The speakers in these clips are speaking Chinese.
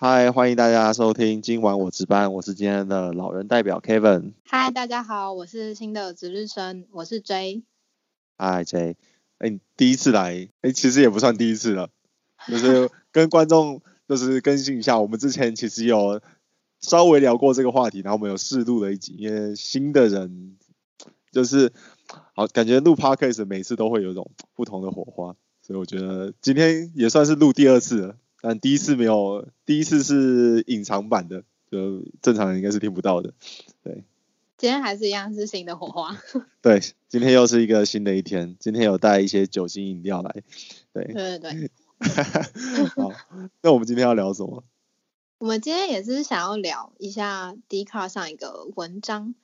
嗨，欢迎大家收听今晚我值班，我是今天的老人代表 Kevin。嗨，大家好，我是新的值日生，我是 J。嗨 J，哎，你第一次来，哎，其实也不算第一次了，就是跟观众就是更新一下，我们之前其实有稍微聊过这个话题，然后我们有试录了一集，因为新的人就是好感觉录 Podcast 每次都会有一种不同的火花，所以我觉得今天也算是录第二次了。但第一次没有，第一次是隐藏版的，就正常人应该是听不到的。对，今天还是一样是新的火花。对，今天又是一个新的一天，今天有带一些酒精饮料来。对，对对对。好，那我们今天要聊什么？我们今天也是想要聊一下 d c a r 上一个文章。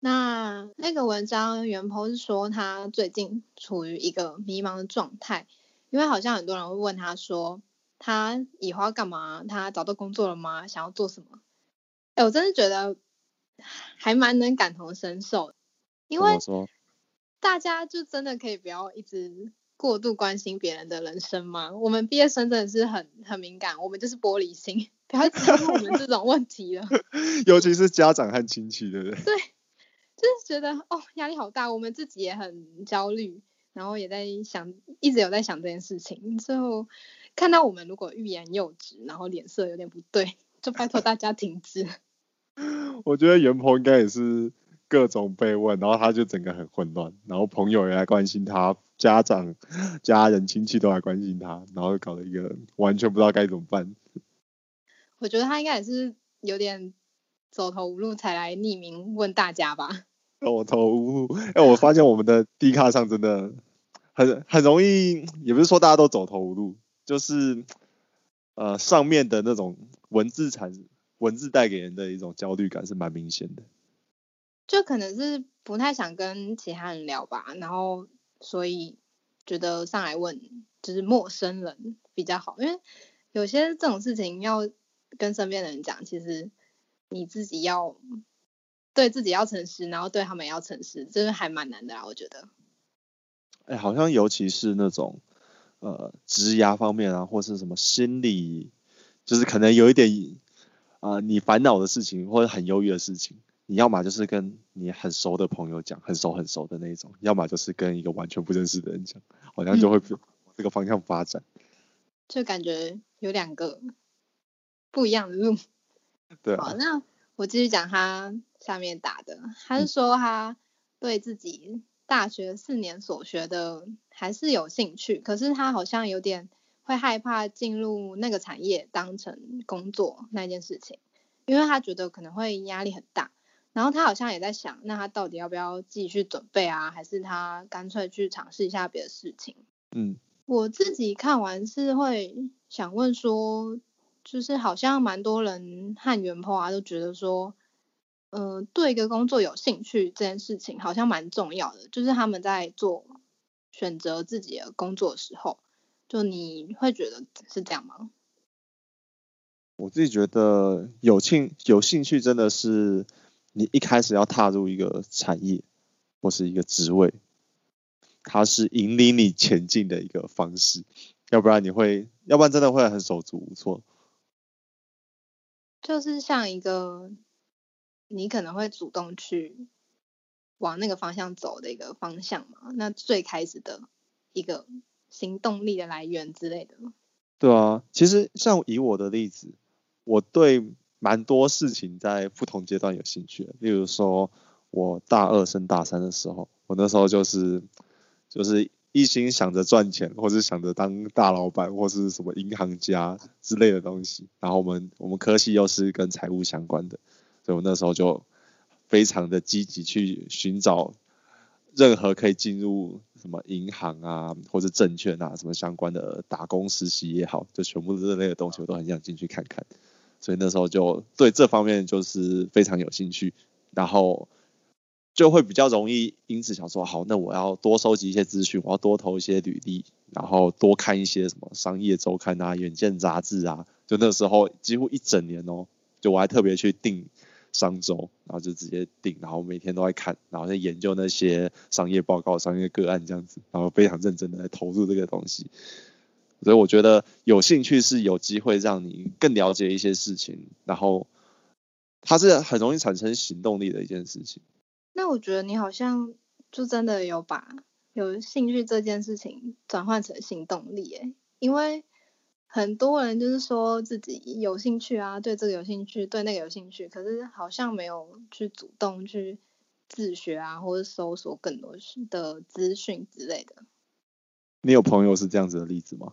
那那个文章原 po 是说他最近处于一个迷茫的状态，因为好像很多人会问他说。他以后要干嘛？他找到工作了吗？想要做什么？哎，我真的觉得还蛮能感同身受，因为大家就真的可以不要一直过度关心别人的人生吗？我们毕业生真的是很很敏感，我们就是玻璃心，不要再问我们这种问题了。尤其是家长和亲戚，对不对？对，就是觉得哦压力好大，我们自己也很焦虑，然后也在想，一直有在想这件事情，最后。看到我们如果欲言又止，然后脸色有点不对，就拜托大家停止。我觉得袁鹏应该也是各种被问，然后他就整个很混乱，然后朋友也来关心他，家长、家人、亲戚都来关心他，然后搞了一个完全不知道该怎么办。我觉得他应该也是有点走投无路才来匿名问大家吧。走投无路，哎，我发现我们的 D 卡上真的很很容易，也不是说大家都走投无路。就是呃上面的那种文字产文字带给人的一种焦虑感是蛮明显的，就可能是不太想跟其他人聊吧，然后所以觉得上来问就是陌生人比较好，因为有些这种事情要跟身边的人讲，其实你自己要对自己要诚实，然后对他们也要诚实，这是还蛮难的啦，我觉得。哎，好像尤其是那种。呃，职涯方面啊，或是什么心理，就是可能有一点啊，你烦恼的事情或者很忧郁的事情，你要么就是跟你很熟的朋友讲，很熟很熟的那种，要么就是跟一个完全不认识的人讲，好像就会这个方向发展。就感觉有两个不一样的路。对。好，那我继续讲他下面打的，他是说他对自己。大学四年所学的还是有兴趣，可是他好像有点会害怕进入那个产业当成工作那件事情，因为他觉得可能会压力很大。然后他好像也在想，那他到底要不要继续准备啊，还是他干脆去尝试一下别的事情？嗯，我自己看完是会想问说，就是好像蛮多人和元坡啊都觉得说。嗯，对一个工作有兴趣这件事情好像蛮重要的，就是他们在做选择自己的工作的时候，就你会觉得是这样吗？我自己觉得有兴有兴趣真的是你一开始要踏入一个产业或是一个职位，它是引领你前进的一个方式，要不然你会，要不然真的会很手足无措。就是像一个。你可能会主动去往那个方向走的一个方向嘛？那最开始的一个行动力的来源之类的。对啊，其实像以我的例子，我对蛮多事情在不同阶段有兴趣。例如说，我大二升大三的时候，我那时候就是就是一心想着赚钱，或是想着当大老板，或是什么银行家之类的东西。然后我们我们科系又是跟财务相关的。所以我那时候就非常的积极去寻找任何可以进入什么银行啊，或者证券啊什么相关的打工实习也好，就全部这类的东西我都很想进去看看。所以那时候就对这方面就是非常有兴趣，然后就会比较容易因此想说，好，那我要多收集一些资讯，我要多投一些履历，然后多看一些什么商业周刊啊、远见杂志啊。就那时候几乎一整年哦，就我还特别去订。商周，然后就直接订，然后每天都在看，然后在研究那些商业报告、商业个案这样子，然后非常认真的来投入这个东西。所以我觉得有兴趣是有机会让你更了解一些事情，然后它是很容易产生行动力的一件事情。那我觉得你好像就真的有把有兴趣这件事情转换成行动力，诶，因为很多人就是说自己有兴趣啊，对这个有兴趣，对那个有兴趣，可是好像没有去主动去自学啊，或者搜索更多的资讯之类的。你有朋友是这样子的例子吗？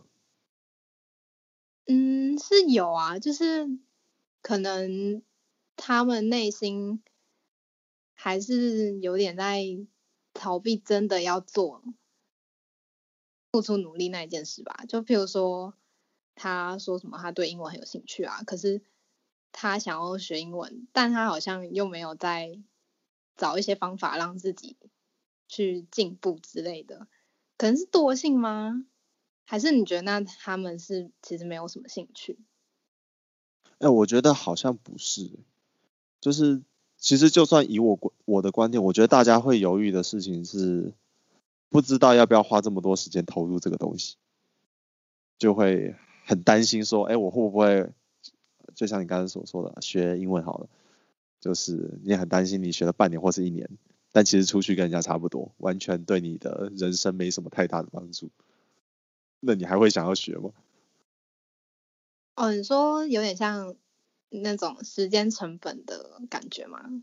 嗯，是有啊，就是可能他们内心还是有点在逃避真的要做、付出努力那一件事吧。就譬如说，他说什么他对英文很有兴趣啊，可是他想要学英文，但他好像又没有在找一些方法让自己去进步之类的，可能是惰性吗？还是你觉得那他们是其实没有什么兴趣？哎，我觉得好像不是，就是其实就算以我我的观点，我觉得大家会犹豫的事情是不知道要不要花这么多时间投入这个东西，就会很担心说，哎，我会不会就像你刚才所说的，学英文好了，就是你很担心你学了半年或是一年，但其实出去跟人家差不多，完全对你的人生没什么太大的帮助。那你还会想要学吗？哦，你说有点像那种时间成本的感觉吗？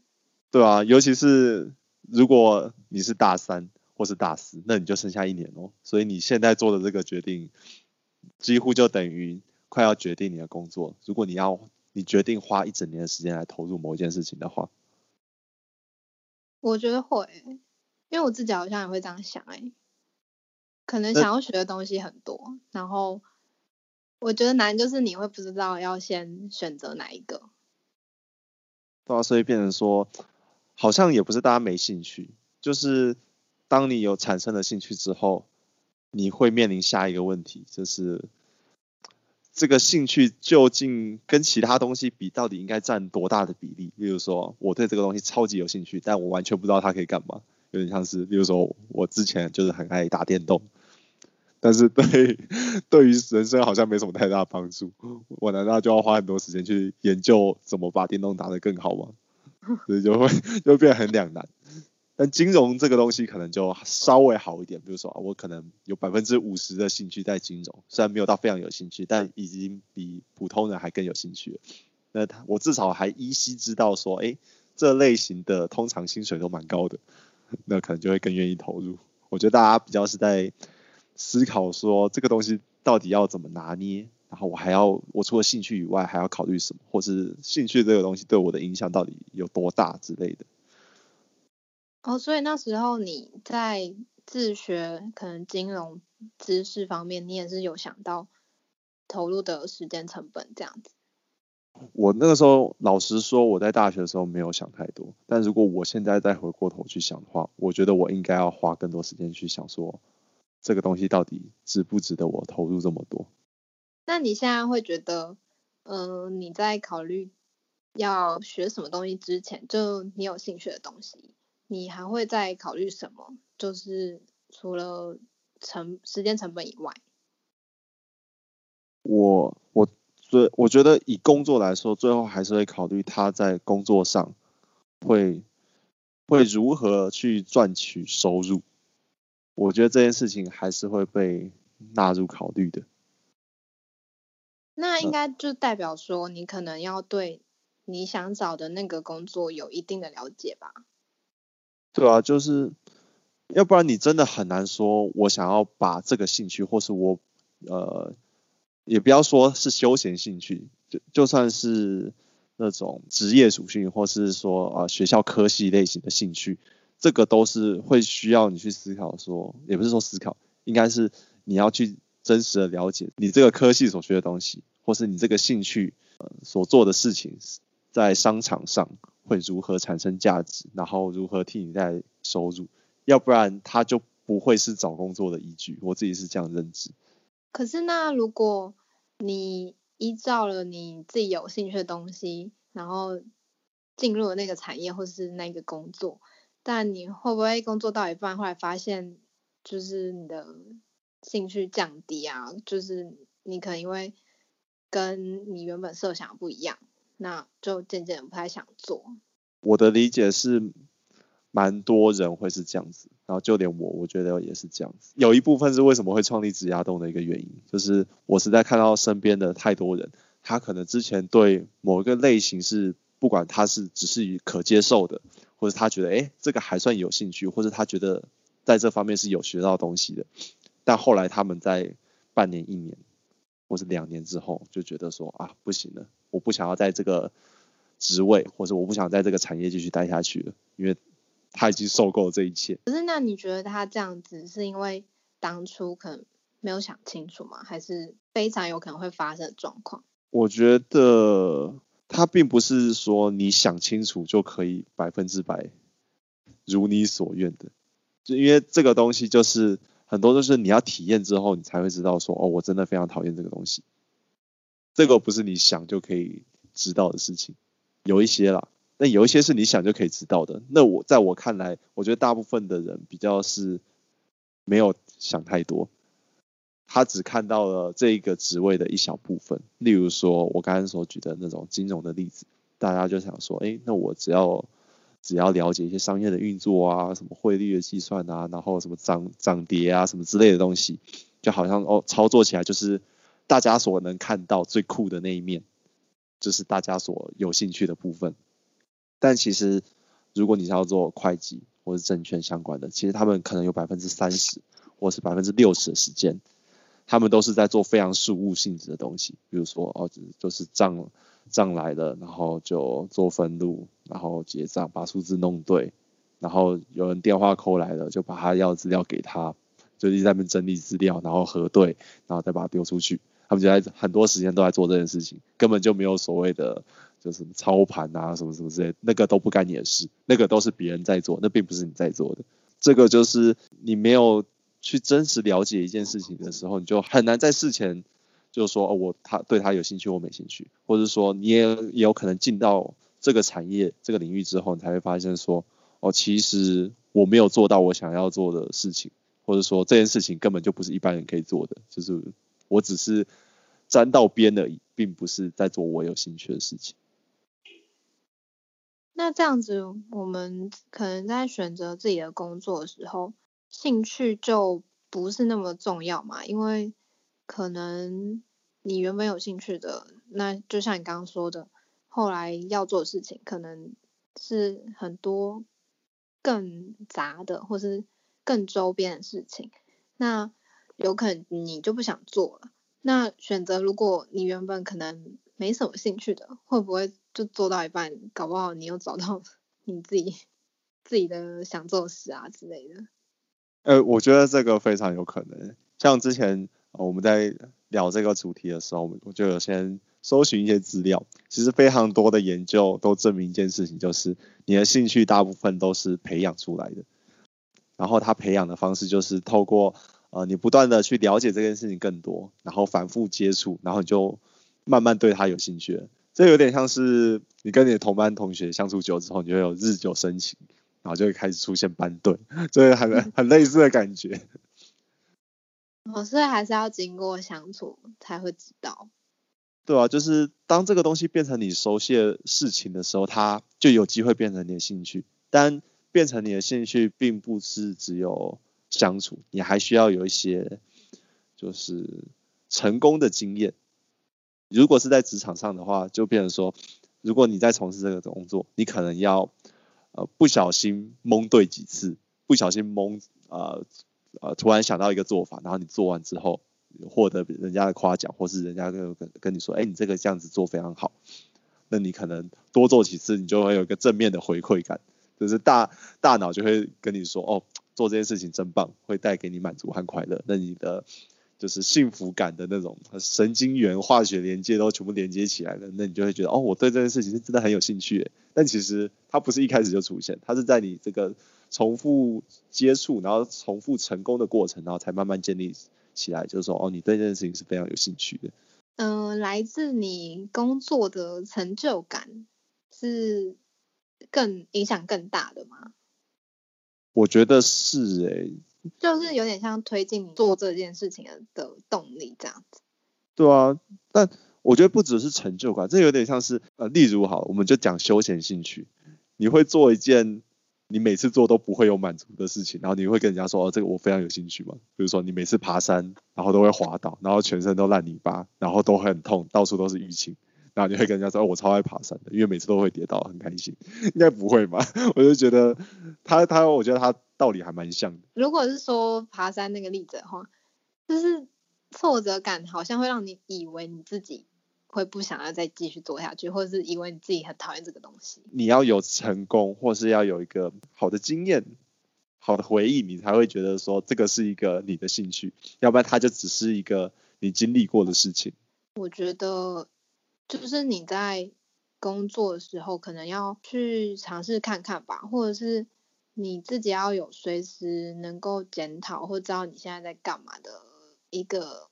对啊，尤其是如果你是大三或是大四，那你就剩下一年哦。所以你现在做的这个决定，几乎就等于快要决定你的工作。如果你要你决定花一整年的时间来投入某一件事情的话，我觉得会，因为我自己好像也会这样想哎。可能想要学的东西很多，然后我觉得难就是你会不知道要先选择哪一个。对啊，所以变成说，好像也不是大家没兴趣，就是当你有产生了兴趣之后，你会面临下一个问题，就是这个兴趣究竟跟其他东西比，到底应该占多大的比例？例如说，我对这个东西超级有兴趣，但我完全不知道它可以干嘛。有点像是，比如说我之前就是很爱打电动，但是对 对于人生好像没什么太大帮助。我难道就要花很多时间去研究怎么把电动打得更好吗？所以就会就变很两难。但金融这个东西可能就稍微好一点，比如说我可能有百分之五十的兴趣在金融，虽然没有到非常有兴趣，但已经比普通人还更有兴趣了。那他我至少还依稀知道说，哎，这类型的通常薪水都蛮高的。那可能就会更愿意投入。我觉得大家比较是在思考说这个东西到底要怎么拿捏，然后我还要我除了兴趣以外还要考虑什么，或是兴趣这个东西对我的影响到底有多大之类的。哦，所以那时候你在自学可能金融知识方面，你也是有想到投入的时间成本这样子。我那个时候，老实说，我在大学的时候没有想太多。但如果我现在再回过头去想的话，我觉得我应该要花更多时间去想，说这个东西到底值不值得我投入这么多。那你现在会觉得，嗯，你在考虑要学什么东西之前，就你有兴趣的东西，你还会再考虑什么？就是除了成时间成本以外，我我。所以我觉得以工作来说，最后还是会考虑他在工作上会会如何去赚取收入。我觉得这件事情还是会被纳入考虑的。那应该就代表说，你可能要对你想找的那个工作有一定的了解吧？对啊，就是要不然你真的很难说，我想要把这个兴趣，或是我呃。也不要说是休闲兴趣，就就算是那种职业属性，或是说啊学校科系类型的兴趣，这个都是会需要你去思考，说也不是说思考，应该是你要去真实的了解你这个科系所学的东西，或是你这个兴趣呃所做的事情，在商场上会如何产生价值，然后如何替你带收入，要不然它就不会是找工作的依据。我自己是这样认知。可是那如果你依照了你自己有兴趣的东西，然后进入了那个产业或是那个工作，但你会不会工作到一半，后来发现就是你的兴趣降低啊？就是你可能因为跟你原本设想不一样，那就渐渐不太想做。我的理解是，蛮多人会是这样子，然后就连我，我觉得也是这样子。有一部分是为什么会创立指压洞的一个原因，就是我实在看到身边的太多人，他可能之前对某一个类型是，不管他是只是可接受的，或者他觉得哎这个还算有兴趣，或者他觉得在这方面是有学到东西的，但后来他们在半年、一年或是两年之后，就觉得说啊不行了，我不想要在这个。职位，或者我不想在这个产业继续待下去了，因为他已经受够了这一切。可是，那你觉得他这样子是因为当初可能没有想清楚吗？还是非常有可能会发生的状况？我觉得他并不是说你想清楚就可以百分之百如你所愿的，就因为这个东西就是很多都是你要体验之后，你才会知道说，哦，我真的非常讨厌这个东西。这个不是你想就可以知道的事情。有一些啦，那有一些是你想就可以知道的。那我在我看来，我觉得大部分的人比较是没有想太多，他只看到了这一个职位的一小部分。例如说，我刚刚所举的那种金融的例子，大家就想说，哎，那我只要只要了解一些商业的运作啊，什么汇率的计算啊，然后什么涨涨跌啊，什么之类的东西，就好像哦，操作起来就是大家所能看到最酷的那一面。就是大家所有兴趣的部分，但其实如果你是要做会计或是证券相关的，其实他们可能有百分之三十或是百分之六十的时间，他们都是在做非常事务性质的东西，比如说哦，就是账账来了，然后就做分录，然后结账，把数字弄对，然后有人电话扣来了，就把他要资料给他，就在那边整理资料，然后核对，然后再把它丢出去。他们就在很多时间都在做这件事情，根本就没有所谓的就是操盘啊什么什么之类，那个都不干你的事，那个都是别人在做，那并不是你在做的。这个就是你没有去真实了解一件事情的时候，你就很难在事前就说哦，我他对他有兴趣，我没兴趣，或者说你也也有可能进到这个产业这个领域之后，你才会发现说哦，其实我没有做到我想要做的事情，或者说这件事情根本就不是一般人可以做的，就是。我只是沾到边而已，并不是在做我有兴趣的事情。那这样子，我们可能在选择自己的工作的时候，兴趣就不是那么重要嘛？因为可能你原本有兴趣的，那就像你刚刚说的，后来要做的事情可能是很多更杂的，或是更周边的事情。那有可能你就不想做了。那选择，如果你原本可能没什么兴趣的，会不会就做到一半，搞不好你又找到 你自己自己的想做事啊之类的？呃，我觉得这个非常有可能。像之前我们在聊这个主题的时候，我就有先搜寻一些资料。其实非常多的研究都证明一件事情，就是你的兴趣大部分都是培养出来的。然后他培养的方式就是透过。呃，你不断的去了解这件事情更多，然后反复接触，然后你就慢慢对他有兴趣了。这有点像是你跟你的同班同学相处久之后，你就有日久生情，然后就会开始出现班队，这很很类似的感觉。哦，所以还是要经过相处才会知道。对啊，就是当这个东西变成你熟悉的事情的时候，它就有机会变成你的兴趣。但变成你的兴趣，并不是只有。相处，你还需要有一些就是成功的经验。如果是在职场上的话，就变成说，如果你在从事这个工作，你可能要呃不小心蒙对几次，不小心蒙呃呃突然想到一个做法，然后你做完之后获得人家的夸奖，或是人家跟跟跟你说，哎，你这个这样子做非常好，那你可能多做几次，你就会有一个正面的回馈感，就是大大脑就会跟你说，哦。做这件事情真棒，会带给你满足和快乐。那你的就是幸福感的那种神经元化学连接都全部连接起来了，那你就会觉得哦，我对这件事情是真的很有兴趣。但其实它不是一开始就出现，它是在你这个重复接触，然后重复成功的过程，然后才慢慢建立起来。就是说哦，你对这件事情是非常有兴趣的。嗯，来自你工作的成就感是更影响更大的吗？我觉得是诶，就是有点像推进你做这件事情的的动力这样子。对啊，但我觉得不只是成就感，这有点像是呃，例如好，我们就讲休闲兴趣，你会做一件你每次做都不会有满足的事情，然后你会跟人家说哦，这个我非常有兴趣嘛。比如说你每次爬山，然后都会滑倒，然后全身都烂泥巴，然后都很痛，到处都是淤青。然后你会跟人家说，我超爱爬山的，因为每次都会跌倒，很开心。应该不会吧？我就觉得他他，我觉得他道理还蛮像的。如果是说爬山那个例子的话，就是挫折感好像会让你以为你自己会不想要再继续做下去，或者是以为你自己很讨厌这个东西。你要有成功，或是要有一个好的经验、好的回忆，你才会觉得说这个是一个你的兴趣，要不然它就只是一个你经历过的事情。我觉得。就是你在工作的时候，可能要去尝试看看吧，或者是你自己要有随时能够检讨或知道你现在在干嘛的一个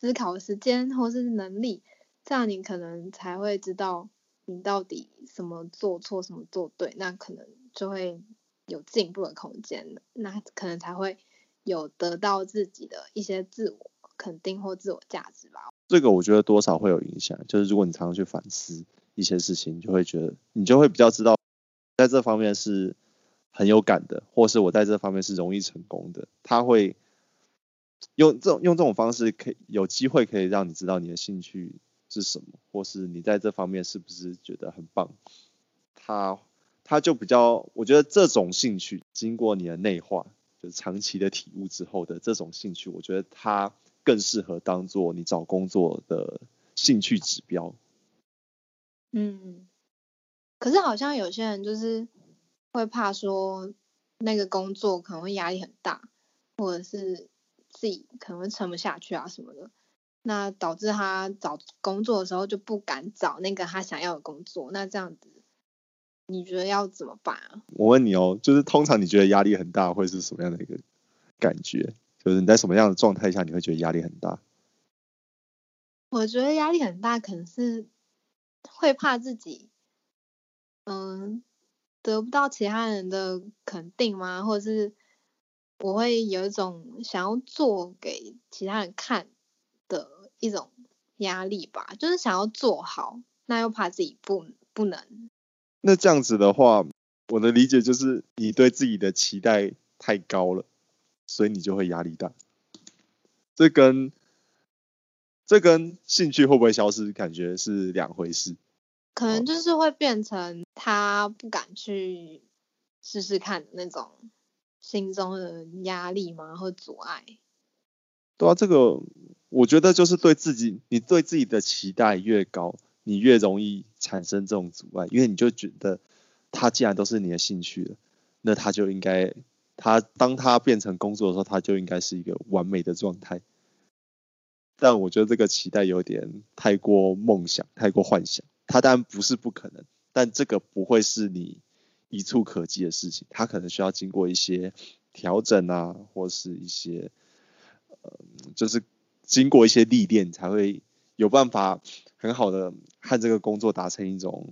思考时间或是能力，这样你可能才会知道你到底什么做错，什么做对，那可能就会有进步的空间那可能才会有得到自己的一些自我肯定或自我价值吧。这个我觉得多少会有影响，就是如果你常常去反思一些事情，你就会觉得你就会比较知道，在这方面是很有感的，或是我在这方面是容易成功的。他会用这种用这种方式，可以有机会可以让你知道你的兴趣是什么，或是你在这方面是不是觉得很棒。他他就比较，我觉得这种兴趣经过你的内化，就是长期的体悟之后的这种兴趣，我觉得他。更适合当做你找工作的兴趣指标。嗯，可是好像有些人就是会怕说那个工作可能会压力很大，或者是自己可能会撑不下去啊什么的，那导致他找工作的时候就不敢找那个他想要的工作。那这样子，你觉得要怎么办啊？我问你哦，就是通常你觉得压力很大会是什么样的一个感觉？就是你在什么样的状态下你会觉得压力很大？我觉得压力很大，可能是会怕自己，嗯，得不到其他人的肯定吗？或者是我会有一种想要做给其他人看的一种压力吧，就是想要做好，那又怕自己不不能。那这样子的话，我的理解就是你对自己的期待太高了。所以你就会压力大，这跟这跟兴趣会不会消失，感觉是两回事。可能就是会变成他不敢去试试看那种心中的压力吗？或阻碍？对啊，这个我觉得就是对自己，你对自己的期待越高，你越容易产生这种阻碍，因为你就觉得他既然都是你的兴趣了，那他就应该。他当他变成工作的时候，他就应该是一个完美的状态。但我觉得这个期待有点太过梦想，太过幻想。他当然不是不可能，但这个不会是你一触可及的事情。他可能需要经过一些调整啊，或是一些呃，就是经过一些历练，才会有办法很好的和这个工作达成一种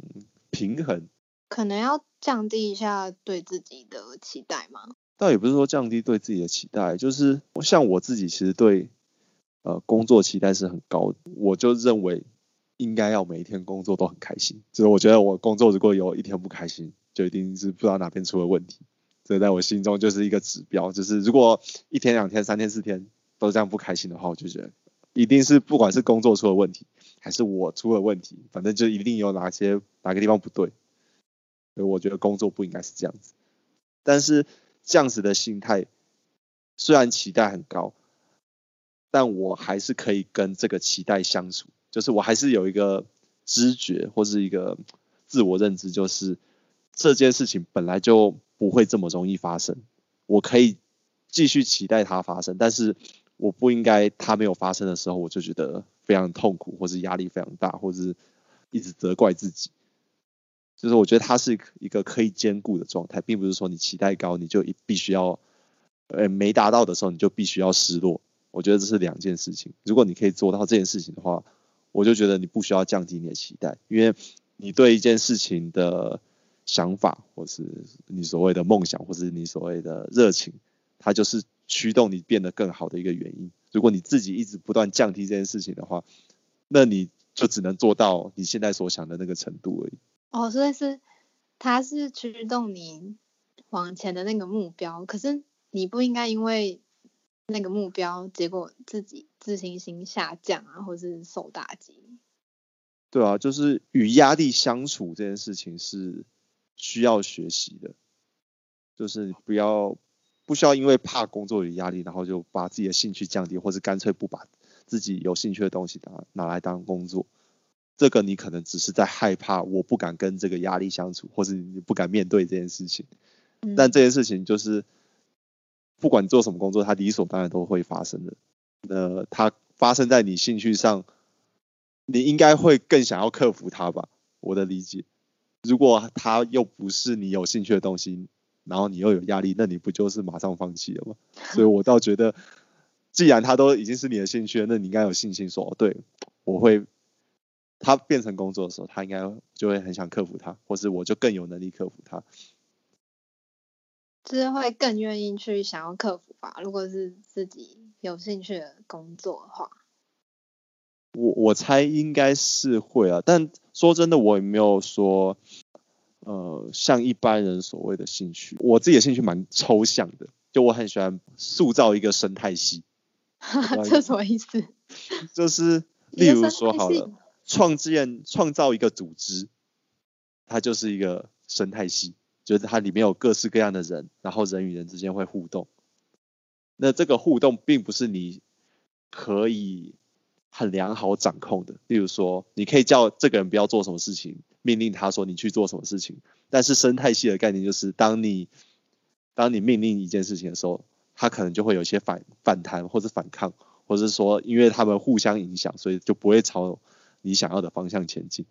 平衡。可能要降低一下对自己的期待吗？倒也不是说降低对自己的期待，就是像我自己其实对呃工作期待是很高的，我就认为应该要每一天工作都很开心。就是我觉得我工作如果有一天不开心，就一定是不知道哪边出了问题。这在我心中就是一个指标，就是如果一天、两天、三天、四天都这样不开心的话，我就觉得一定是不管是工作出了问题，还是我出了问题，反正就一定有哪些哪个地方不对。所以我觉得工作不应该是这样子，但是。这样子的心态，虽然期待很高，但我还是可以跟这个期待相处。就是我还是有一个知觉或是一个自我认知，就是这件事情本来就不会这么容易发生。我可以继续期待它发生，但是我不应该它没有发生的时候，我就觉得非常痛苦，或是压力非常大，或是一直责怪自己。就是我觉得它是一个可以兼顾的状态，并不是说你期待高你就必须要，呃没达到的时候你就必须要失落。我觉得这是两件事情。如果你可以做到这件事情的话，我就觉得你不需要降低你的期待，因为你对一件事情的想法，或是你所谓的梦想，或是你所谓的热情，它就是驱动你变得更好的一个原因。如果你自己一直不断降低这件事情的话，那你就只能做到你现在所想的那个程度而已。哦，所以是它是驱动你往前的那个目标，可是你不应该因为那个目标结果自己自信心下降啊，或是受打击。对啊，就是与压力相处这件事情是需要学习的，就是不要不需要因为怕工作有压力，然后就把自己的兴趣降低，或是干脆不把自己有兴趣的东西拿拿来当工作。这个你可能只是在害怕，我不敢跟这个压力相处，或是你不敢面对这件事情。但这件事情就是不管做什么工作，它理所当然都会发生的。那它发生在你兴趣上。你应该会更想要克服它吧？我的理解，如果它又不是你有兴趣的东西，然后你又有压力，那你不就是马上放弃了吗？所以我倒觉得，既然它都已经是你的兴趣了，那你应该有信心说，对，我会，它变成工作的时候，他应该就会很想克服它，或是我就更有能力克服它，就是会更愿意去想要克服吧。如果是自己有兴趣的工作的话。我我猜应该是会啊，但说真的，我也没有说，呃，像一般人所谓的兴趣，我自己的兴趣蛮抽象的，就我很喜欢塑造一个生态系。这什么意思？就是例如说好了，创建创造一个组织，它就是一个生态系，就是它里面有各式各样的人，然后人与人之间会互动。那这个互动并不是你可以。很良好掌控的，例如说，你可以叫这个人不要做什么事情，命令他说你去做什么事情。但是生态系的概念就是，当你当你命令一件事情的时候，他可能就会有一些反反弹或者反抗，或者是说，因为他们互相影响，所以就不会朝你想要的方向前进。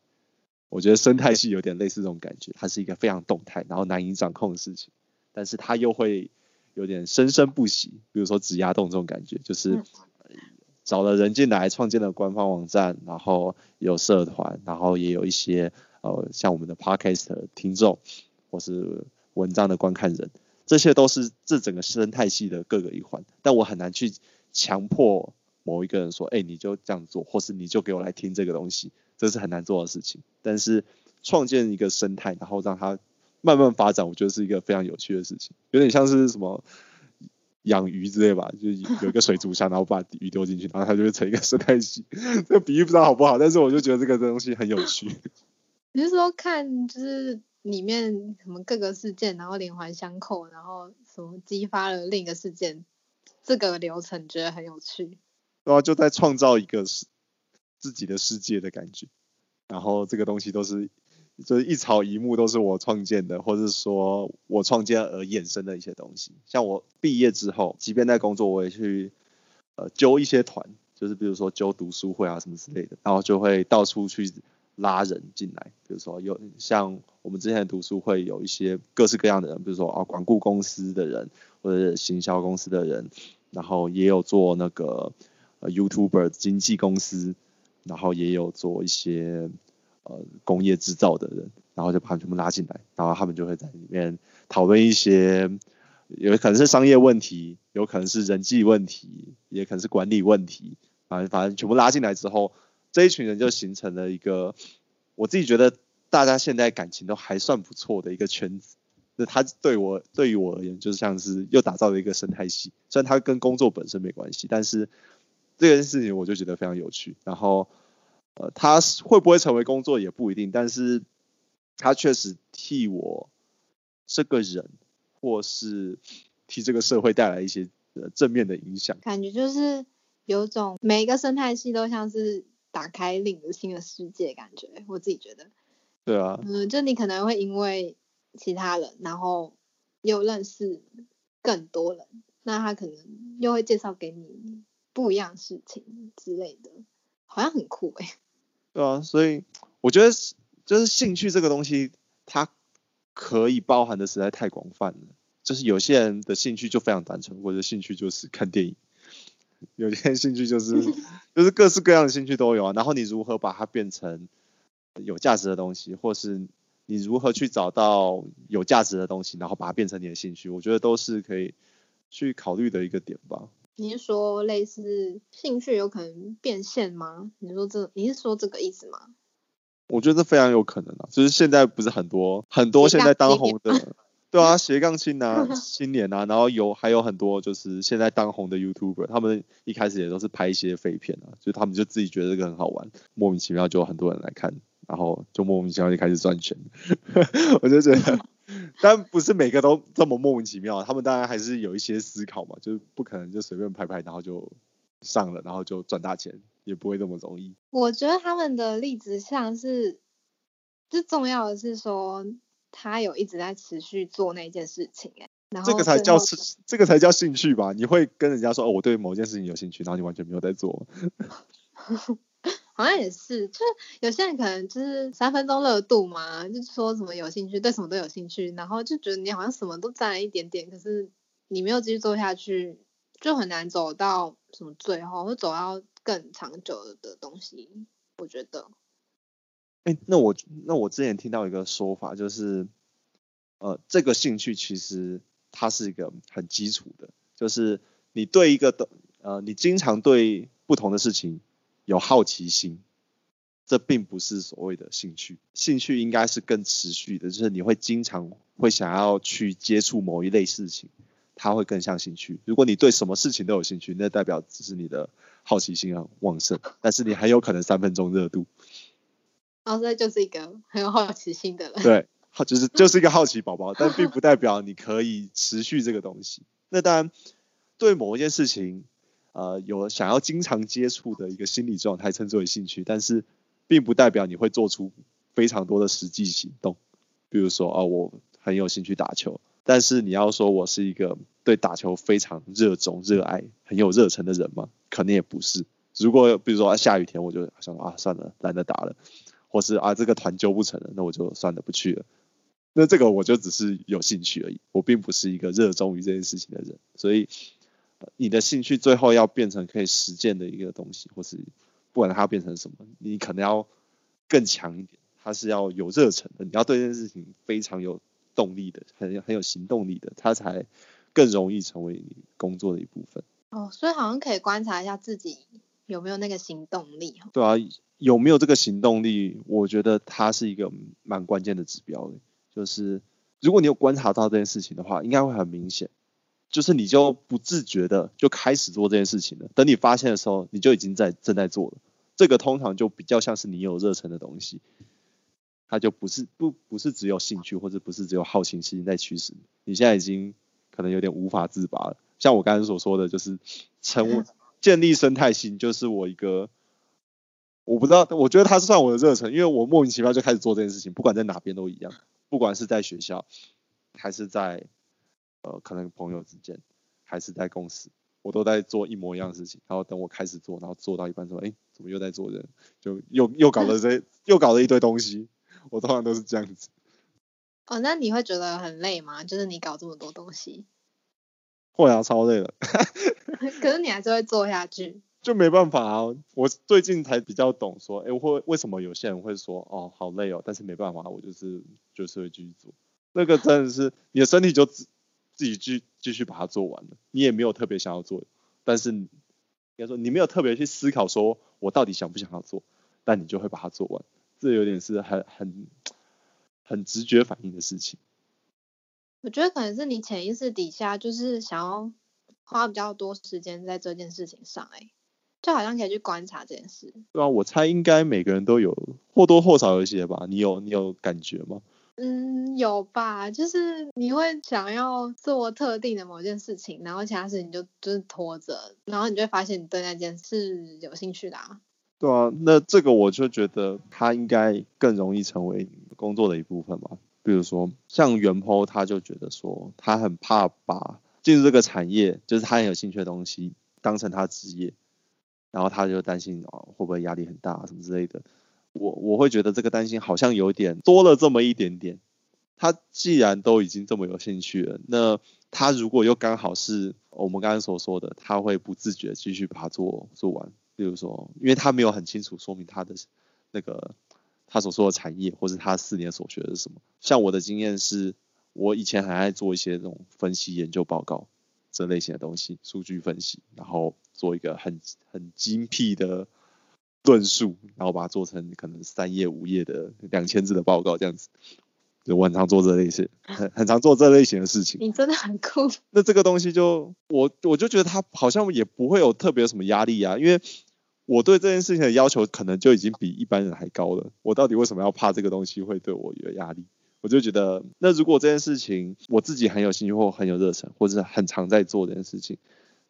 我觉得生态系有点类似这种感觉，它是一个非常动态，然后难以掌控的事情，但是它又会有点生生不息，比如说指压洞这种感觉，就是。找了人进来，创建了官方网站，然后有社团，然后也有一些呃像我们的 podcast 听众或是文章的观看人，这些都是这整个生态系的各个一环。但我很难去强迫某一个人说，哎，你就这样做，或是你就给我来听这个东西，这是很难做的事情。但是创建一个生态，然后让它慢慢发展，我觉得是一个非常有趣的事情，有点像是什么。养鱼之类吧，就是有一个水族箱，然后把鱼丢进去，然后它就会成一个生态系。这个比喻不知道好不好，但是我就觉得这个东西很有趣。你是说看就是里面什么各个事件，然后连环相扣，然后什么激发了另一个事件，这个流程觉得很有趣。然后，就在创造一个世自己的世界的感觉，然后这个东西都是。就是一草一木都是我创建的，或者说我创建而衍生的一些东西。像我毕业之后，即便在工作，我也去呃揪一些团，就是比如说揪读书会啊什么之类的，然后就会到处去拉人进来。比如说有像我们之前的读书会，有一些各式各样的人，比如说啊管顾公司的人，或者是行销公司的人，然后也有做那个呃 YouTuber 经纪公司，然后也有做一些。呃，工业制造的人，然后就把他们全部拉进来，然后他们就会在里面讨论一些，有可能是商业问题，有可能是人际问题，也可能是管理问题，反正反正全部拉进来之后，这一群人就形成了一个，我自己觉得大家现在感情都还算不错的一个圈子。那他对我对于我而言，就像是又打造了一个生态系，虽然它跟工作本身没关系，但是这件事情我就觉得非常有趣，然后。呃，他会不会成为工作也不一定，但是他确实替我这个人，或是替这个社会带来一些呃正面的影响。感觉就是有种每一个生态系都像是打开另一个新的世界，感觉我自己觉得。对啊。嗯，就你可能会因为其他人，然后又认识更多人，那他可能又会介绍给你不一样事情之类的，好像很酷哎。对啊，所以我觉得就是兴趣这个东西，它可以包含的实在太广泛了。就是有些人的兴趣就非常单纯，或者兴趣就是看电影；有些人兴趣就是 就是各式各样的兴趣都有啊。然后你如何把它变成有价值的东西，或是你如何去找到有价值的东西，然后把它变成你的兴趣，我觉得都是可以去考虑的一个点吧。你是说类似兴趣有可能变现吗？你说这你是说这个意思吗？我觉得非常有可能啊，就是现在不是很多很多现在当红的，对啊，斜杠青啊，青年啊，然后有还有很多就是现在当红的 YouTuber，他们一开始也都是拍一些废片啊，就他们就自己觉得这个很好玩，莫名其妙就有很多人来看，然后就莫名其妙就开始赚钱，我就觉得，但不是每个都这么莫名其妙，他们当然还是有一些思考嘛，就是不可能就随便拍拍，然后就上了，然后就赚大钱。也不会这么容易。我觉得他们的例子像是，最重要的是说他有一直在持续做那件事情，哎，然后这个才叫是这个才叫兴趣吧？你会跟人家说哦，我对某件事情有兴趣，然后你完全没有在做。好像也是，就是有些人可能就是三分钟热度嘛，就说什么有兴趣，对什么都有兴趣，然后就觉得你好像什么都沾了一点点，可是你没有继续做下去，就很难走到什么最后，或走到。更长久的东西，我觉得。哎，那我那我之前听到一个说法，就是，呃，这个兴趣其实它是一个很基础的，就是你对一个的，呃，你经常对不同的事情有好奇心，这并不是所谓的兴趣。兴趣应该是更持续的，就是你会经常会想要去接触某一类事情。它会更像兴趣。如果你对什么事情都有兴趣，那代表只是你的好奇心很旺盛，但是你很有可能三分钟热度。哦，这就是一个很有好奇心的人。对，好，就是就是一个好奇宝宝，但并不代表你可以持续这个东西。那当然，对某一件事情，呃，有想要经常接触的一个心理状态，称之为兴趣，但是并不代表你会做出非常多的实际行动。比如说，啊，我很有兴趣打球。但是你要说我是一个对打球非常热衷、热爱、很有热忱的人吗？可能也不是。如果比如说啊下雨天，我就想啊，算了，懒得打了；或是啊，这个团揪不成了，那我就算了，不去了。那这个我就只是有兴趣而已，我并不是一个热衷于这件事情的人。所以，你的兴趣最后要变成可以实践的一个东西，或是不管它要变成什么，你可能要更强一点。它是要有热忱的，你要对这件事情非常有。动力的，很很有行动力的，他才更容易成为你工作的一部分。哦，所以好像可以观察一下自己有没有那个行动力。对啊，有没有这个行动力？我觉得它是一个蛮关键的指标。就是如果你有观察到这件事情的话，应该会很明显。就是你就不自觉的就开始做这件事情了。等你发现的时候，你就已经在正在做了。这个通常就比较像是你有热忱的东西。它就不是不不是只有兴趣或者不是只有好奇心在驱使你，你现在已经可能有点无法自拔了。像我刚才所说的，就是成 建立生态系，就是我一个我不知道，我觉得它是算我的热忱，因为我莫名其妙就开始做这件事情，不管在哪边都一样，不管是在学校还是在呃可能朋友之间还是在公司，我都在做一模一样的事情。然后等我开始做，然后做到一半说，哎，怎么又在做人？就又又搞了这又搞了一堆东西。我通常都是这样子。哦，那你会觉得很累吗？就是你搞这么多东西。会啊，超累了。可是你还是会做下去。就没办法啊！我最近才比较懂说，哎，会为什么有些人会说，哦，好累哦，但是没办法，我就是就是会继续做。那个真的是你的身体就自自己继继续把它做完了，你也没有特别想要做，但是应该说你没有特别去思考说我到底想不想要做，但你就会把它做完。这有点是很很很直觉反应的事情。我觉得可能是你潜意识底下就是想要花比较多时间在这件事情上，哎，就好像可以去观察这件事。对啊，我猜应该每个人都有或多或少有一些吧。你有你有感觉吗？嗯，有吧。就是你会想要做特定的某件事情，然后其他事情就就是拖着，然后你就会发现你对那件事有兴趣的啊。对啊，那这个我就觉得他应该更容易成为工作的一部分嘛。比如说像袁坡，他就觉得说他很怕把进入这个产业，就是他很有兴趣的东西当成他职业，然后他就担心哦会不会压力很大什么之类的。我我会觉得这个担心好像有点多了这么一点点。他既然都已经这么有兴趣了，那他如果又刚好是我们刚刚所说的，他会不自觉继续把它做做完。比如说，因为他没有很清楚说明他的那个他所说的产业，或是他四年所学的是什么。像我的经验是，我以前很爱做一些这种分析研究报告，这类型的东西，数据分析，然后做一个很很精辟的论述，然后把它做成可能三页五页的两千字的报告这样子。就我很常做这类型，很很常做这类型的事情。你真的很酷。那这个东西就我我就觉得它好像也不会有特别什么压力啊，因为我对这件事情的要求可能就已经比一般人还高了。我到底为什么要怕这个东西会对我有压力？我就觉得，那如果这件事情我自己很有兴趣或很有热忱，或者是很常在做这件事情，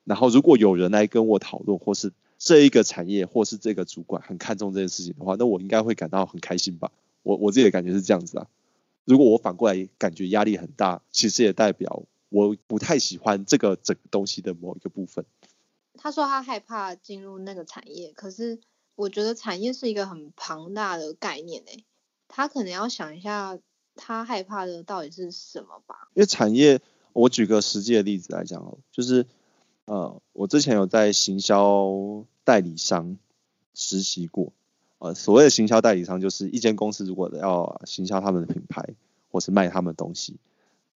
然后如果有人来跟我讨论，或是这一个产业或是这个主管很看重这件事情的话，那我应该会感到很开心吧？我我自己的感觉是这样子啊。如果我反过来感觉压力很大，其实也代表我不太喜欢这个整个东西的某一个部分。他说他害怕进入那个产业，可是我觉得产业是一个很庞大的概念诶，他可能要想一下他害怕的到底是什么吧。因为产业，我举个实际的例子来讲哦，就是呃，我之前有在行销代理商实习过。呃，所谓的行销代理商，就是一间公司如果要行销他们的品牌，或是卖他们东西，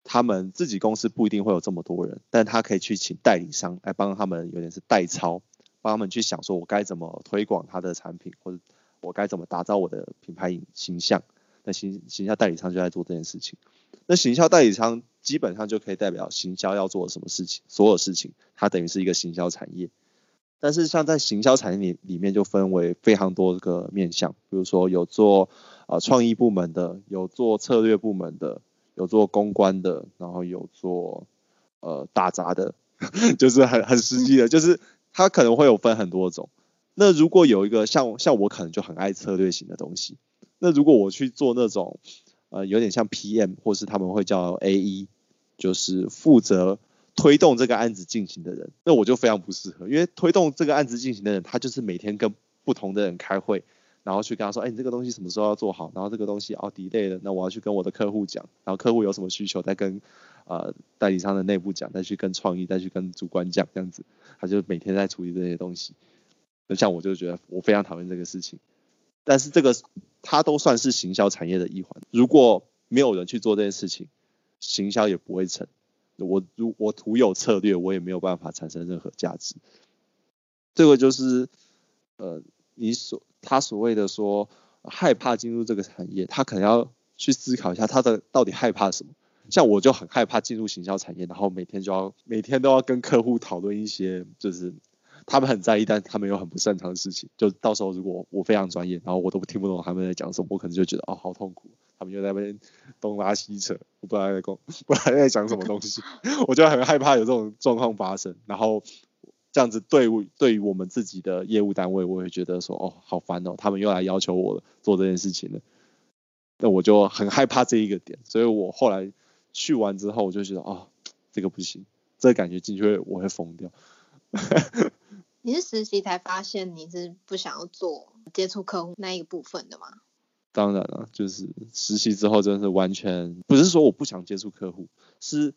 他们自己公司不一定会有这么多人，但他可以去请代理商来帮他们，有点是代操，帮他们去想说，我该怎么推广他的产品，或者我该怎么打造我的品牌形象。那行行销代理商就在做这件事情。那行销代理商基本上就可以代表行销要做什么事情，所有事情，它等于是一个行销产业。但是像在行销产业里里面就分为非常多个面向，比如说有做啊创意部门的，有做策略部门的，有做公关的，然后有做呃打杂的，就是很很实际的，就是它可能会有分很多种。那如果有一个像像我可能就很爱策略型的东西，那如果我去做那种呃有点像 PM 或是他们会叫 AE，就是负责。推动这个案子进行的人，那我就非常不适合，因为推动这个案子进行的人，他就是每天跟不同的人开会，然后去跟他说，哎，你这个东西什么时候要做好？然后这个东西哦 delay 了，那我要去跟我的客户讲，然后客户有什么需求，再跟呃代理商的内部讲，再去跟创意，再去跟主管讲，这样子，他就每天在处理这些东西。那像我就觉得我非常讨厌这个事情，但是这个它都算是行销产业的一环，如果没有人去做这件事情，行销也不会成。我如我徒有策略，我也没有办法产生任何价值。这个就是呃，你所他所谓的说害怕进入这个产业，他可能要去思考一下他的到底害怕什么。像我就很害怕进入行销产业，然后每天就要每天都要跟客户讨论一些就是他们很在意，但他们又很不擅长的事情。就到时候如果我非常专业，然后我都听不懂他们在讲什么，我可能就觉得哦好痛苦。他们就在那边东拉西扯，我不知道在讲，不知道在讲什么东西，我就很害怕有这种状况发生。然后这样子对对于我们自己的业务单位，我会觉得说哦好烦哦，他们又来要求我做这件事情了。那我就很害怕这一个点，所以我后来去完之后，我就觉得哦这个不行，这个感觉进去我会疯掉。你是实习才发现你是不想要做接触客户那一部分的吗？当然了，就是实习之后真的是完全不是说我不想接触客户，是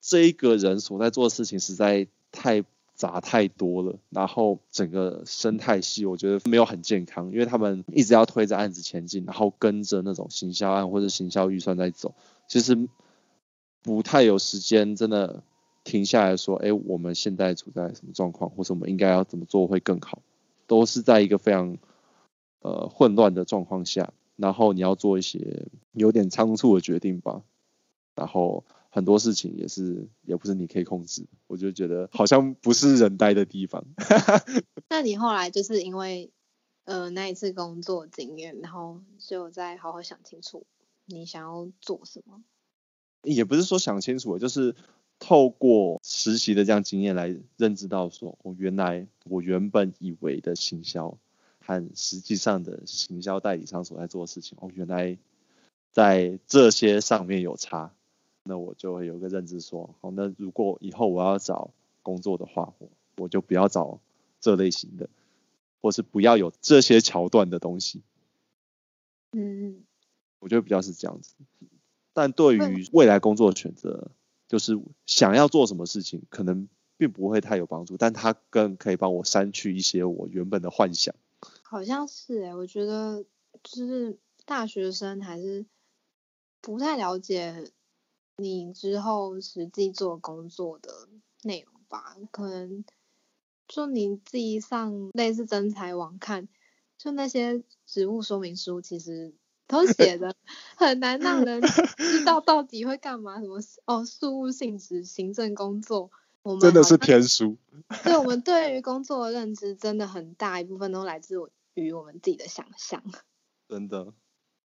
这一个人所在做的事情实在太杂太多了，然后整个生态系我觉得没有很健康，因为他们一直要推着案子前进，然后跟着那种行销案或者行销预算在走，其实不太有时间真的停下来说，哎，我们现在处在什么状况，或者我们应该要怎么做会更好，都是在一个非常呃混乱的状况下。然后你要做一些有点仓促的决定吧，然后很多事情也是也不是你可以控制，我就觉得好像不是人待的地方。那你后来就是因为呃那一次工作经验，然后就再好好想清楚你想要做什么？也不是说想清楚，就是透过实习的这样经验来认知到说，我原来我原本以为的行销。和实际上的行销代理商所在做的事情，哦，原来在这些上面有差，那我就会有个认知说，好，那如果以后我要找工作的话，我我就不要找这类型的，或是不要有这些桥段的东西。嗯，我觉得比较是这样子。但对于未来工作的选择，就是想要做什么事情，可能并不会太有帮助，但它更可以帮我删去一些我原本的幻想。好像是哎，我觉得就是大学生还是不太了解你之后实际做工作的内容吧，可能就你自己上类似真才网看，就那些职务说明书其实都写的 很难让人知道到底会干嘛，什么哦，事务性质、行政工作，我们真的是天书。对，我们对于工作的认知真的很大一部分都来自于我们自己的想象。真的，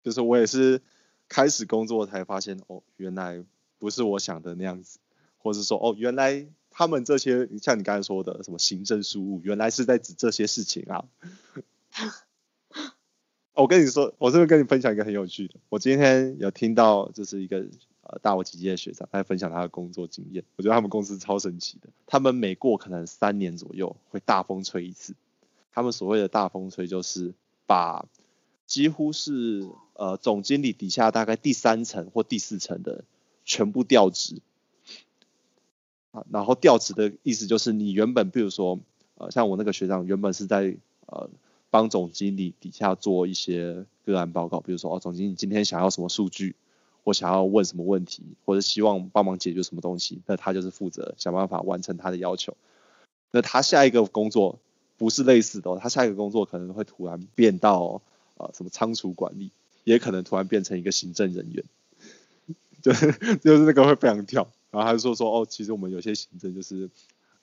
就是我也是开始工作才发现，哦，原来不是我想的那样子，或是说，哦，原来他们这些像你刚才说的什么行政事务，原来是在指这些事情啊。我跟你说，我这边跟你分享一个很有趣的，我今天有听到就是一个呃大我几届的学长，他分享他的工作经验，我觉得他们公司超神奇的，他们每过可能三年左右会大风吹一次，他们所谓的大风吹就是把几乎是呃总经理底下大概第三层或第四层的全部调职，然后调职的意思就是你原本比如说呃像我那个学长原本是在呃帮总经理底下做一些个案报告，比如说哦总经理今天想要什么数据，或想要问什么问题，或者希望帮忙解决什么东西，那他就是负责想办法完成他的要求。那他下一个工作不是类似的，他下一个工作可能会突然变到。啊，什么仓储管理，也可能突然变成一个行政人员，就就是那个会非常跳，然后他就说说哦，其实我们有些行政就是，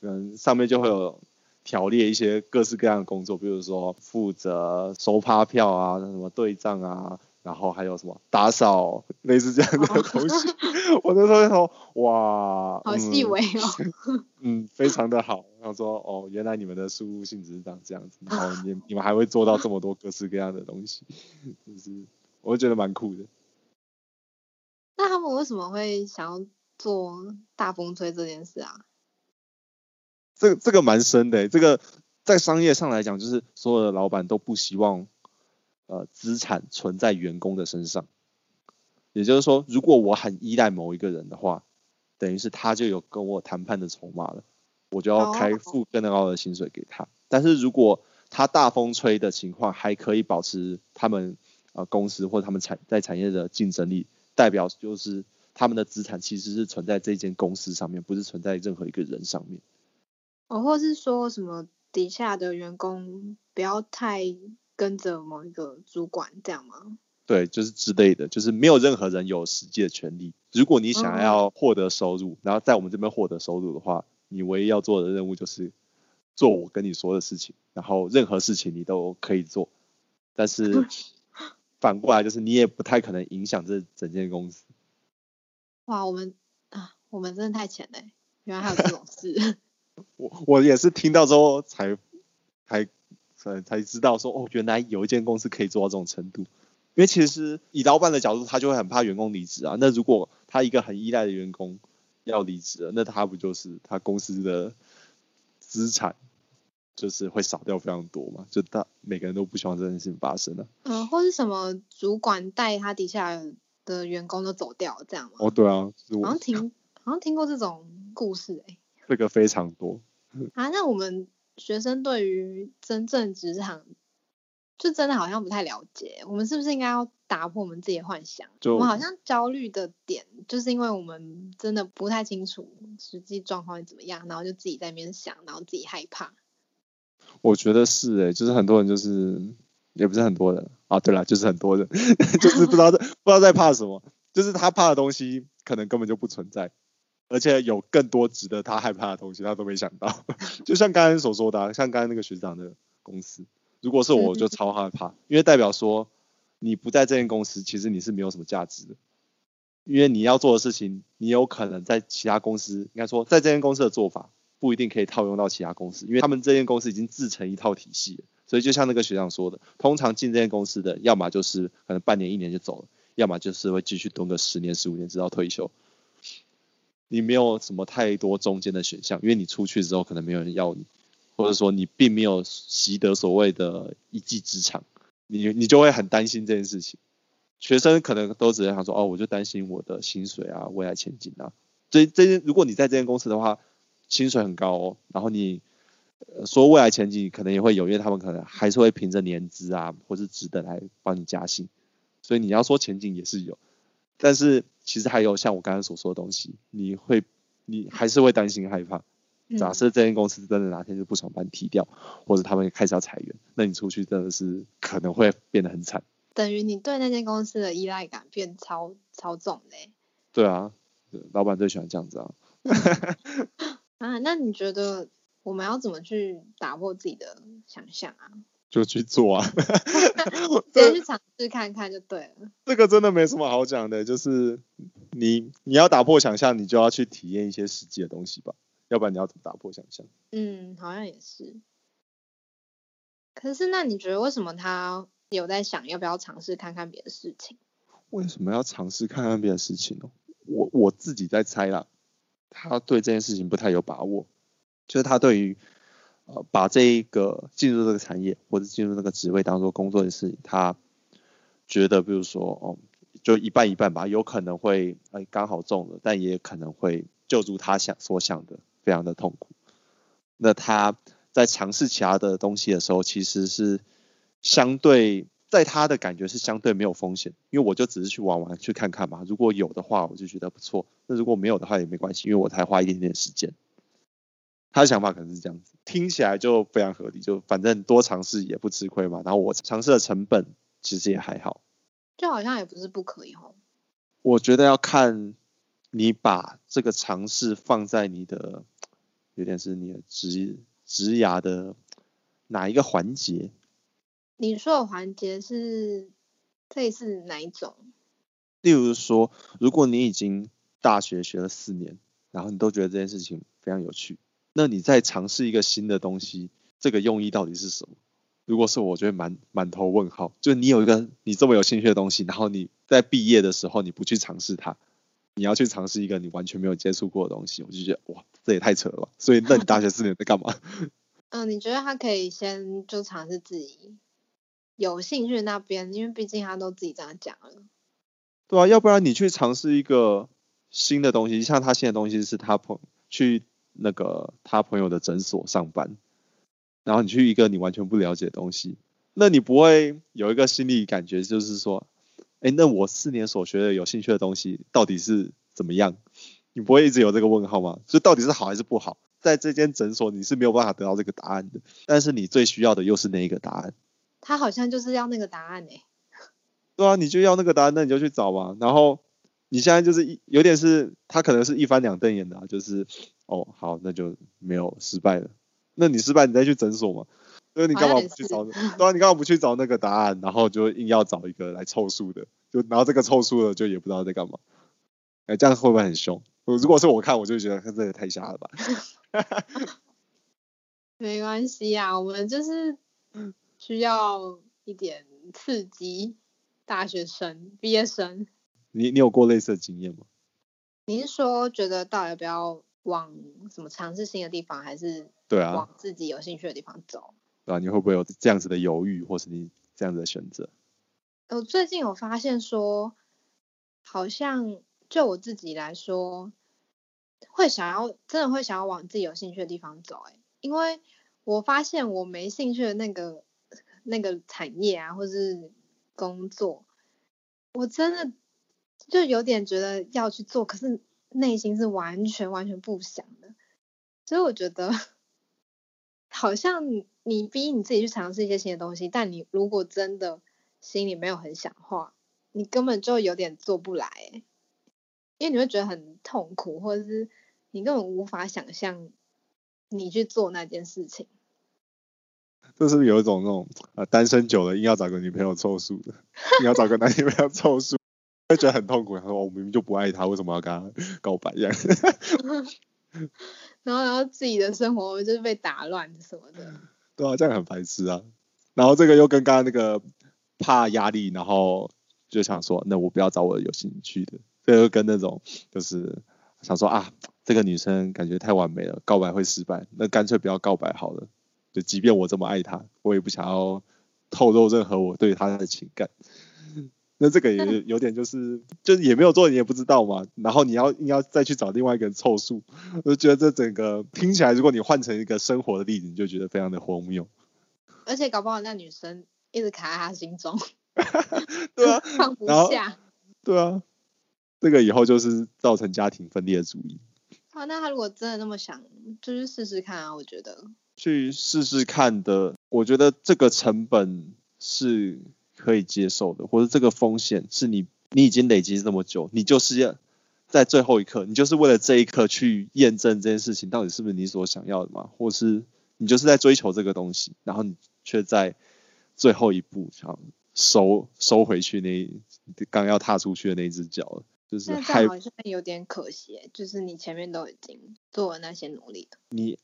嗯，上面就会有条列一些各式各样的工作，比如说负责收发票啊，什么对账啊。然后还有什么打扫，类似这样的东西。我那时候说，哇，好细微哦。嗯，非常的好。然后说，哦，原来你们的事务性质是长这样子，然后你 你们还会做到这么多各式各样的东西，就是我觉得蛮酷的。那他们为什么会想要做大风吹这件事啊？这这个蛮深的，这个在商业上来讲，就是所有的老板都不希望。呃，资产存在员工的身上，也就是说，如果我很依赖某一个人的话，等于是他就有跟我谈判的筹码了，我就要开付更高的薪水给他。但是如果他大风吹的情况还可以保持他们呃公司或他们产在产业的竞争力，代表就是他们的资产其实是存在这间公司上面，不是存在任何一个人上面。哦，或是说什么底下的员工不要太。跟着某一个主管这样吗？对，就是之类的，就是没有任何人有实际的权利。如果你想要获得收入，然后在我们这边获得收入的话，你唯一要做的任务就是做我跟你说的事情，然后任何事情你都可以做。但是 反过来就是你也不太可能影响这整间公司。哇，我们啊，我们真的太浅了，原来还有这种事。我我也是听到之后才才。才才知道说哦，原来有一间公司可以做到这种程度。因为其实以老板的角度，他就会很怕员工离职啊。那如果他一个很依赖的员工要离职了，那他不就是他公司的资产就是会少掉非常多嘛？就他每个人都不希望这件事情发生啊。嗯，或是什么主管带他底下的员工都走掉这样吗？哦，对啊，好像听好像听过这种故事哎。这个非常多。啊，那我们。学生对于真正职场，就真的好像不太了解。我们是不是应该要打破我们自己的幻想？我们好像焦虑的点，就是因为我们真的不太清楚实际状况怎么样，然后就自己在那边想，然后自己害怕。我觉得是诶，就是很多人就是，也不是很多人啊。对了，就是很多人，就是不知道不知道在怕什么，就是他怕的东西可能根本就不存在。而且有更多值得他害怕的东西，他都没想到。就像刚刚所说的，像刚刚那个学长的公司，如果是我就超害怕，因为代表说你不在这间公司，其实你是没有什么价值的。因为你要做的事情，你有可能在其他公司，应该说在这间公司的做法不一定可以套用到其他公司，因为他们这间公司已经自成一套体系。所以就像那个学长说的，通常进这间公司的，要么就是可能半年一年就走了，要么就是会继续蹲个十年十五年直到退休。你没有什么太多中间的选项，因为你出去之后可能没有人要你，或者说你并没有习得所谓的一技之长，你你就会很担心这件事情。学生可能都只是想说，哦，我就担心我的薪水啊，未来前景啊。这这如果你在这间公司的话，薪水很高哦，然后你说未来前景可能也会有，因为他们可能还是会凭着年资啊或是值得来帮你加薪，所以你要说前景也是有。但是其实还有像我刚刚所说的东西，你会，你还是会担心害怕，假设这间公司真的哪天就不想把你踢掉，或者他们开始要裁员，那你出去真的是可能会变得很惨。等于你对那间公司的依赖感变超超重嘞。对啊，老板最喜欢这样子啊。啊，那你觉得我们要怎么去打破自己的想象啊？就去做啊，直接去尝试看看就对了。这个真的没什么好讲的，就是你你要打破想象，你就要去体验一些实际的东西吧，要不然你要怎么打破想象？嗯，好像也是。可是那你觉得为什么他有在想要不要尝试看看别的事情？为什么要尝试看看别的事情呢？我我自己在猜啦，他对这件事情不太有把握，就是他对于。呃，把这一个进入这个产业或者进入那个职位当做工作的事情，他觉得，比如说，哦，就一半一半吧，有可能会，哎，刚好中了，但也可能会救助他想所想的，非常的痛苦。那他在尝试其他的东西的时候，其实是相对，在他的感觉是相对没有风险，因为我就只是去玩玩，去看看嘛。如果有的话，我就觉得不错；那如果没有的话，也没关系，因为我才花一点点时间。他的想法可能是这样子，听起来就非常合理，就反正多尝试也不吃亏嘛。然后我尝试的成本其实也还好，就好像也不是不可以哦。我觉得要看你把这个尝试放在你的，有点是你的职职涯的哪一个环节？你说的环节是类似哪一种？例如说，如果你已经大学学了四年，然后你都觉得这件事情非常有趣。那你在尝试一个新的东西，这个用意到底是什么？如果是我觉得满满头问号。就你有一个你这么有兴趣的东西，然后你在毕业的时候你不去尝试它，你要去尝试一个你完全没有接触过的东西，我就觉得哇，这也太扯了吧。所以那你大学四年在干嘛？嗯，你觉得他可以先就尝试自己有兴趣那边，因为毕竟他都自己这样讲了。对啊，要不然你去尝试一个新的东西，像他新的东西是他朋去。那个他朋友的诊所上班，然后你去一个你完全不了解的东西，那你不会有一个心理感觉，就是说，哎，那我四年所学的有兴趣的东西到底是怎么样？你不会一直有这个问号吗？就到底是好还是不好？在这间诊所你是没有办法得到这个答案的，但是你最需要的又是那一个答案。他好像就是要那个答案哎。对啊，你就要那个答案，那你就去找吧。然后你现在就是一有点是，他可能是一翻两瞪眼的，就是。哦，好，那就没有失败了。那你失败，你再去诊所嘛？那你干嘛不去找？对啊，你干嘛不去找那个答案？然后就硬要找一个来凑数的，就然后这个凑数的就也不知道在干嘛。哎，这样会不会很凶？如果是我看，我就觉得他这也太瞎了吧。没关系啊，我们就是需要一点刺激。大学生、毕业生，你你有过类似的经验吗？你是说觉得到底不要？往什么尝试新的地方，还是对啊，往自己有兴趣的地方走？对啊，你会不会有这样子的犹豫，或是你这样子的选择？我最近有发现说，好像就我自己来说，会想要真的会想要往自己有兴趣的地方走，哎，因为我发现我没兴趣的那个那个产业啊，或是工作，我真的就有点觉得要去做，可是。内心是完全完全不想的，所以我觉得好像你逼你自己去尝试一些新的东西，但你如果真的心里没有很想画，你根本就有点做不来，因为你会觉得很痛苦，或者是你根本无法想象你去做那件事情。这是不是有一种那种啊单身久了硬要找个女朋友凑数的，你要找个男女朋友凑数？会觉得很痛苦，他说我明明就不爱他，为什么要跟他告白一样？然后，然后自己的生活就是被打乱什么的。对啊，这样很白痴啊。然后这个又跟刚刚那个怕压力，然后就想说，那我不要找我有兴趣的。这又跟那种就是想说啊，这个女生感觉太完美了，告白会失败，那干脆不要告白好了。就即便我这么爱她，我也不想要透露任何我对她的情感。那这个也有点就是，就是也没有做，你也不知道嘛。然后你要硬要再去找另外一个人凑数，我就觉得这整个听起来，如果你换成一个生活的例子，你就觉得非常的荒谬。而且搞不好那女生一直卡在他心中，对啊，放不下。对啊，这个以后就是造成家庭分裂的主意。啊，那他如果真的那么想，就去试试看啊，我觉得。去试试看的，我觉得这个成本是可以接受的，或者这个风险是你你已经累积这么久，你就是要在最后一刻，你就是为了这一刻去验证这件事情到底是不是你所想要的嘛，或是你就是在追求这个东西，然后你却在最后一步想收收回去那刚要踏出去的那只脚了。就是害好像有点可惜，就是你前面都已经做了那些努力了。你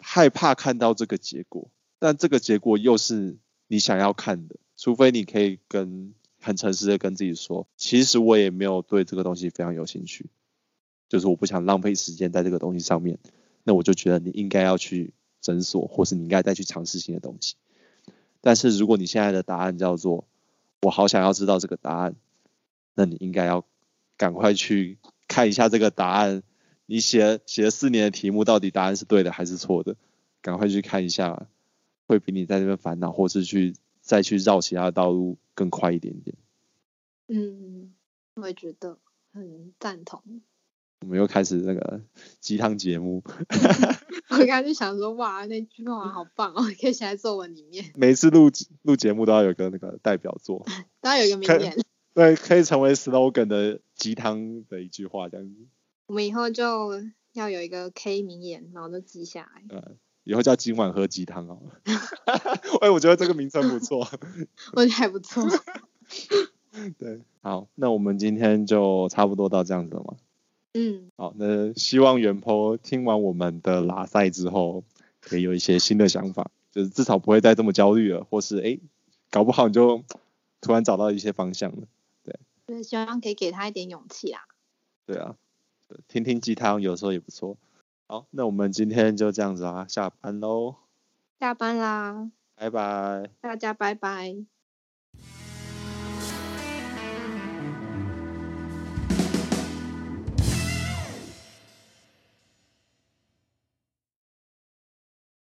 害怕看到这个结果，但这个结果又是你想要看的，除非你可以跟很诚实的跟自己说，其实我也没有对这个东西非常有兴趣，就是我不想浪费时间在这个东西上面。那我就觉得你应该要去诊所，或是你应该再去尝试新的东西。但是如果你现在的答案叫做我好想要知道这个答案，那你应该要。赶快去看一下这个答案，你写写了四年的题目，到底答案是对的还是错的？赶快去看一下，会比你在这边烦恼，或是去再去绕其他的道路更快一点点。嗯，我也觉得很赞同。我们又开始那个鸡汤节目。我刚刚就想说，哇，那句话好棒哦，可以写在作文里面。每次录录节目都要有个那个代表作，都要有一个名言。对，可以成为 slogan 的鸡汤的一句话这样子。我们以后就要有一个 K 名言，然后都记下来。嗯，以后叫今晚喝鸡汤哦。哎，我觉得这个名称不错。我觉得还不错。对，好，那我们今天就差不多到这样子了嘛。嗯。好，那希望元坡听完我们的拉赛之后，可以有一些新的想法，就是至少不会再这么焦虑了，或是哎，搞不好你就突然找到一些方向了。对，希望可以给他一点勇气啦。对啊，听听鸡汤有时候也不错。好，那我们今天就这样子啊，下班喽。下班啦。拜拜。大家拜拜。